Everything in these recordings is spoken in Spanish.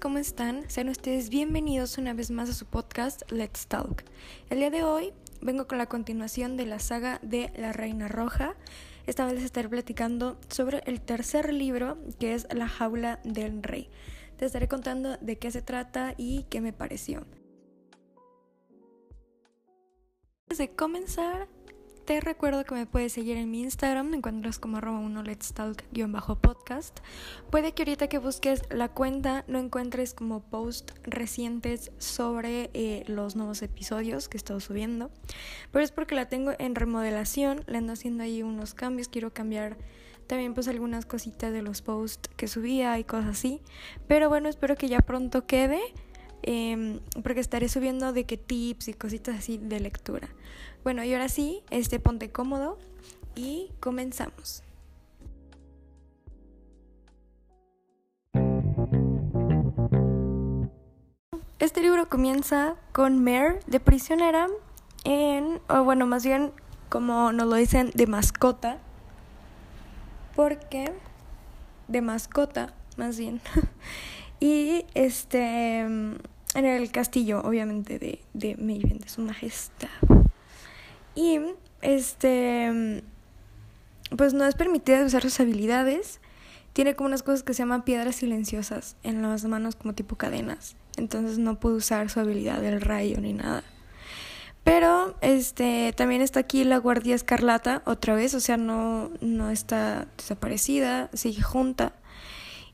¿cómo están? Sean ustedes bienvenidos una vez más a su podcast Let's Talk. El día de hoy vengo con la continuación de la saga de La Reina Roja. Esta vez les estaré platicando sobre el tercer libro que es La Jaula del Rey. Te estaré contando de qué se trata y qué me pareció. Antes de comenzar, te recuerdo que me puedes seguir en mi Instagram, me encuentras como arroba uno let's talk-podcast. Puede que ahorita que busques la cuenta no encuentres como post recientes sobre eh, los nuevos episodios que he estado subiendo, pero es porque la tengo en remodelación, le ando haciendo ahí unos cambios, quiero cambiar también pues algunas cositas de los posts que subía y cosas así, pero bueno, espero que ya pronto quede. Em, porque estaré subiendo de qué tips y cositas así de lectura. Bueno, y ahora sí, este ponte cómodo y comenzamos. Este libro comienza con Mare de prisionera en, o bueno, más bien como nos lo dicen, de mascota. Porque, de mascota, más bien. y este, en el castillo, obviamente, de, de Maven, de su majestad. Y este pues no es permitida usar sus habilidades. Tiene como unas cosas que se llaman piedras silenciosas en las manos como tipo cadenas. Entonces no puede usar su habilidad del rayo ni nada. Pero este también está aquí la Guardia Escarlata otra vez, o sea, no, no está desaparecida, sigue junta.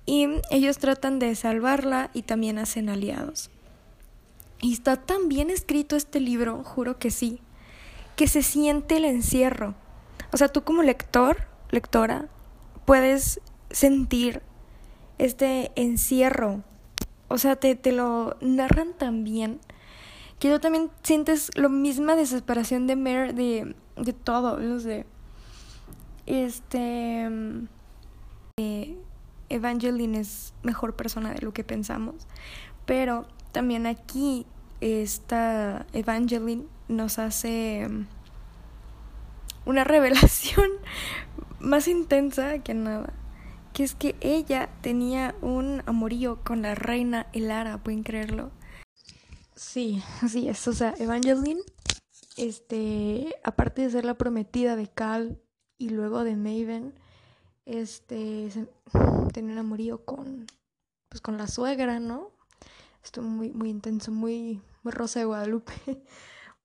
Y ellos tratan de salvarla y también hacen aliados. Y está tan bien escrito este libro, juro que sí que se siente el encierro. O sea, tú como lector, lectora, puedes sentir este encierro. O sea, te, te lo narran tan bien que tú también sientes la misma desesperación de Mare de, de todo, no sé. Este. Eh, Evangeline es mejor persona de lo que pensamos. Pero también aquí esta Evangeline nos hace mm, una revelación más intensa que nada, que es que ella tenía un amorío con la reina Elara, ¿pueden creerlo? Sí, así es, o sea, Evangeline, este, aparte de ser la prometida de Cal y luego de Maven, este, tenía un amorío con, pues con la suegra, ¿no? Estuvo muy, muy intenso, muy, muy rosa de Guadalupe.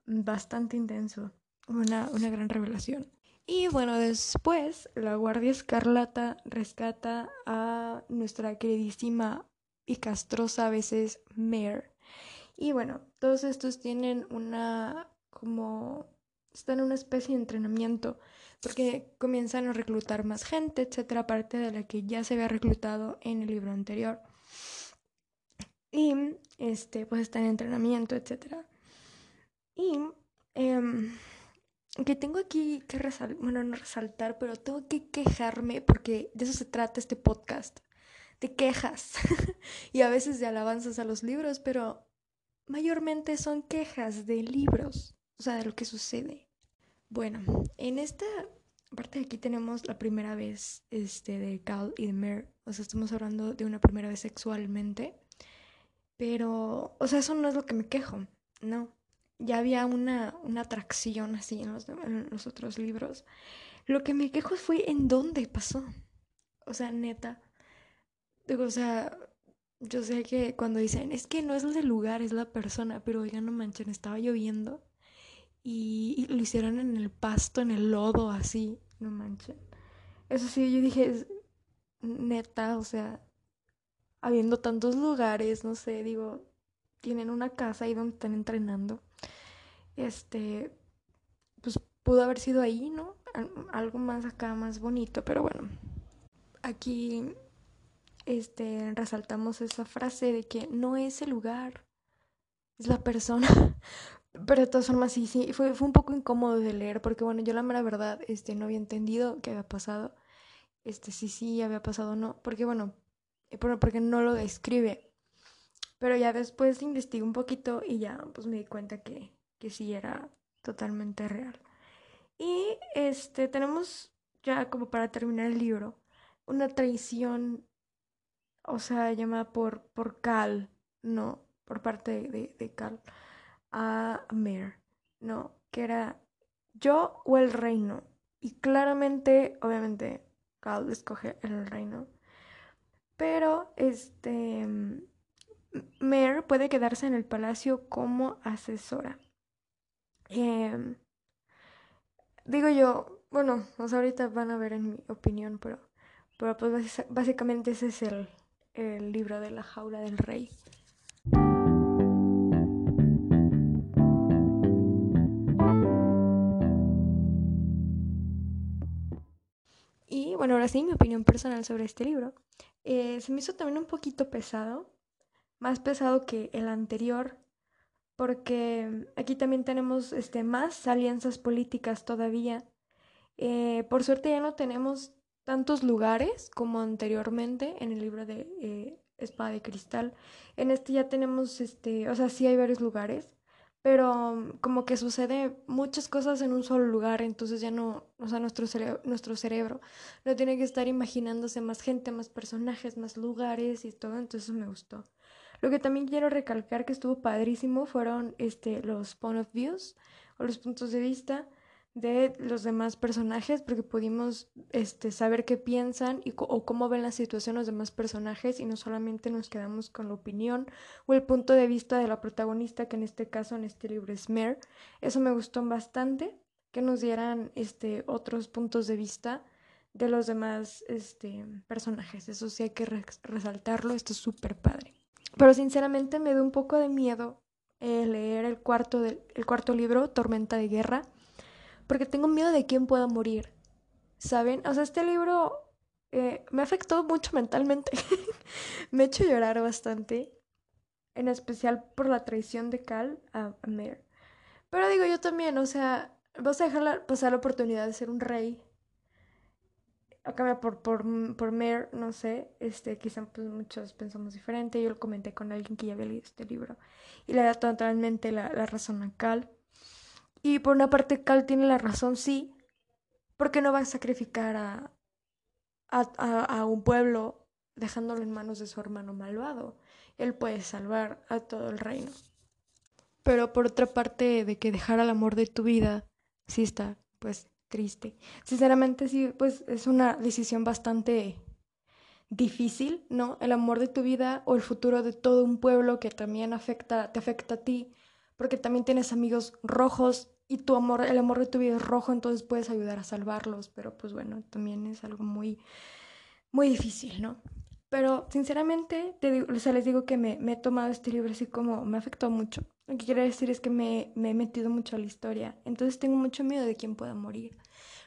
Bastante intenso. Una, una gran revelación. Y bueno, después la Guardia Escarlata rescata a nuestra queridísima y castrosa a veces Mare. Y bueno, todos estos tienen una como están en una especie de entrenamiento porque comienzan a reclutar más gente, etcétera, aparte de la que ya se había reclutado en el libro anterior. Y este, pues está en entrenamiento, etc. Y em, que tengo aquí que resaltar, bueno, no resaltar, pero tengo que quejarme porque de eso se trata este podcast, de quejas y a veces de alabanzas a los libros, pero mayormente son quejas de libros, o sea, de lo que sucede. Bueno, en esta parte de aquí tenemos la primera vez este, de Cal y de Mer, o sea, estamos hablando de una primera vez sexualmente. Pero, o sea, eso no es lo que me quejo, no. Ya había una, una atracción así en los, otros libros. Lo que me quejo fue en dónde pasó. O sea, neta. O sea, yo sé que cuando dicen, es que no es el lugar, es la persona, pero oigan, no manchen, estaba lloviendo y, y, lo hicieron en el pasto, en el lodo, así, no manchen. Eso sí, yo dije, neta, o sea, habiendo tantos lugares, no sé, digo, tienen una casa ahí donde están entrenando. Este, pues pudo haber sido ahí, ¿no? Algo más acá, más bonito, pero bueno. Aquí, este, resaltamos esa frase de que no es el lugar, es la persona. Pero de todas formas, sí, sí, fue, fue un poco incómodo de leer, porque bueno, yo la mera verdad, este, no había entendido qué había pasado. Este, sí, sí, había pasado, no, porque bueno, porque no lo describe. Pero ya después investigué un poquito y ya pues me di cuenta que, que sí era totalmente real. Y este tenemos ya como para terminar el libro una traición o sea, llamada por, por Cal, no, por parte de, de Cal, a Mer, no, que era yo o el reino. Y claramente, obviamente, Cal escoge el reino. Pero, este, Mer puede quedarse en el palacio como asesora. Em, digo yo, bueno, ahorita van a ver en mi opinión, pero, pero pues básicamente ese es el, el libro de la jaula del rey. Y bueno, ahora sí, mi opinión personal sobre este libro. Eh, se me hizo también un poquito pesado, más pesado que el anterior, porque aquí también tenemos este, más alianzas políticas todavía. Eh, por suerte ya no tenemos tantos lugares como anteriormente en el libro de eh, Espada de Cristal. En este ya tenemos, este, o sea, sí hay varios lugares, pero mm, como que sucede muchas cosas en un solo lugar, entonces ya no, o sea, nuestro, nuestro cerebro no tiene que estar imaginándose más gente, más personajes, más lugares y todo, entonces me gustó. Lo que también quiero recalcar que estuvo padrísimo fueron este, los point of views o los puntos de vista de los demás personajes porque pudimos este, saber qué piensan y o cómo ven la situación los demás personajes y no solamente nos quedamos con la opinión o el punto de vista de la protagonista que en este caso en este libro es Mare. Eso me gustó bastante que nos dieran este, otros puntos de vista de los demás este, personajes. Eso sí hay que resaltarlo, esto es súper padre. Pero sinceramente me dio un poco de miedo eh, leer el cuarto, el cuarto libro, Tormenta de Guerra, porque tengo miedo de quién pueda morir. ¿Saben? O sea, este libro eh, me afectó mucho mentalmente. me ha hecho llorar bastante. En especial por la traición de Cal a, a Pero digo yo también, o sea, vas a dejar pasar la oportunidad de ser un rey acá por, por, por Mer, no sé, este, quizá pues muchos pensamos diferente, yo lo comenté con alguien que ya había leído este libro y le da totalmente la razón a Cal. Y por una parte Cal tiene la razón, sí, porque no va a sacrificar a, a, a, un pueblo dejándolo en manos de su hermano malvado. Él puede salvar a todo el reino. Pero por otra parte, de que dejar al amor de tu vida, sí está, pues, triste. Sinceramente sí, pues es una decisión bastante difícil, ¿no? El amor de tu vida o el futuro de todo un pueblo que también afecta, te afecta a ti, porque también tienes amigos rojos y tu amor, el amor de tu vida es rojo, entonces puedes ayudar a salvarlos, pero pues bueno, también es algo muy, muy difícil, ¿no? Pero sinceramente, te digo, o sea, les digo que me, me, he tomado este libro así como me afectó mucho. Lo que quiero decir es que me, me, he metido mucho a la historia. Entonces tengo mucho miedo de quién pueda morir.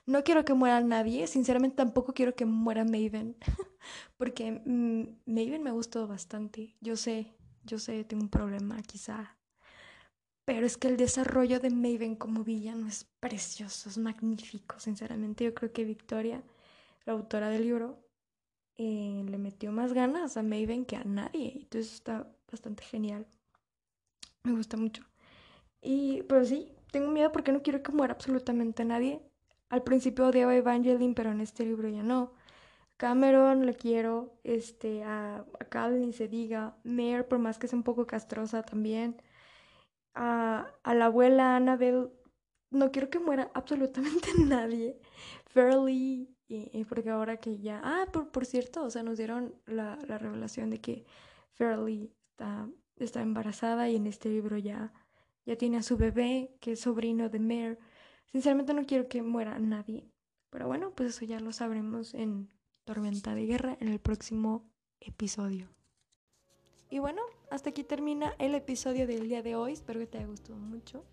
No quiero que muera nadie. Sinceramente tampoco quiero que muera Maven. Porque mm, Maven me gustó bastante. Yo sé, yo sé, tengo un problema quizá. Pero es que el desarrollo de Maven como villano es precioso, es magnífico. Sinceramente yo creo que Victoria, la autora del libro, eh, le metió más ganas a Maven que a nadie. Entonces está bastante genial. Me gusta mucho. Y pues sí, tengo miedo porque no quiero que muera absolutamente nadie. Al principio odiaba a Evangeline, pero en este libro ya no. Cameron le quiero, este, a, a Cal ni se diga. Mare, por más que sea un poco castrosa también. A, a la abuela Annabelle, no quiero que muera absolutamente nadie. Fairly, y, porque ahora que ya. Ah, por, por cierto, o sea, nos dieron la, la revelación de que Fairly está, está embarazada y en este libro ya, ya tiene a su bebé, que es sobrino de Mare. Sinceramente no quiero que muera nadie. Pero bueno, pues eso ya lo sabremos en Tormenta de Guerra en el próximo episodio. Y bueno, hasta aquí termina el episodio del día de hoy. Espero que te haya gustado mucho.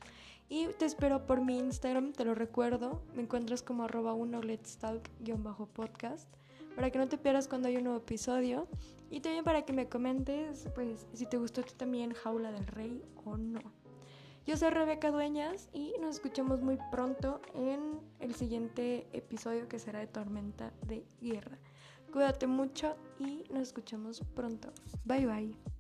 Y te espero por mi Instagram, te lo recuerdo. Me encuentras como arroba 1 let's talk-podcast para que no te pierdas cuando hay un nuevo episodio. Y también para que me comentes, pues, si te gustó también Jaula del Rey o no. Yo soy Rebeca Dueñas y nos escuchamos muy pronto en el siguiente episodio que será de Tormenta de Guerra. Cuídate mucho y nos escuchamos pronto. Bye bye.